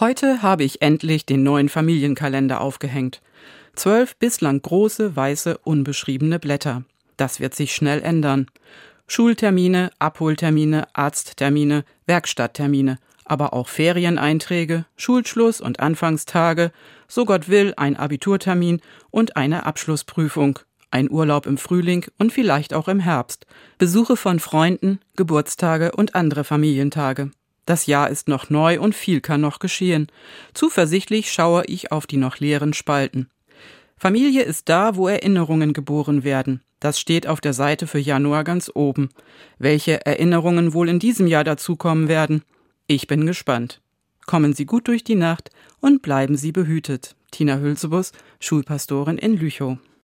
Heute habe ich endlich den neuen Familienkalender aufgehängt. Zwölf bislang große, weiße, unbeschriebene Blätter. Das wird sich schnell ändern. Schultermine, Abholtermine, Arzttermine, Werkstatttermine, aber auch Ferieneinträge, Schulschluss und Anfangstage, so Gott will ein Abiturtermin und eine Abschlussprüfung, ein Urlaub im Frühling und vielleicht auch im Herbst, Besuche von Freunden, Geburtstage und andere Familientage. Das Jahr ist noch neu und viel kann noch geschehen. Zuversichtlich schaue ich auf die noch leeren Spalten. Familie ist da, wo Erinnerungen geboren werden. Das steht auf der Seite für Januar ganz oben. Welche Erinnerungen wohl in diesem Jahr dazukommen werden? Ich bin gespannt. Kommen Sie gut durch die Nacht und bleiben Sie behütet. Tina Hülsebus, Schulpastorin in Lüchow.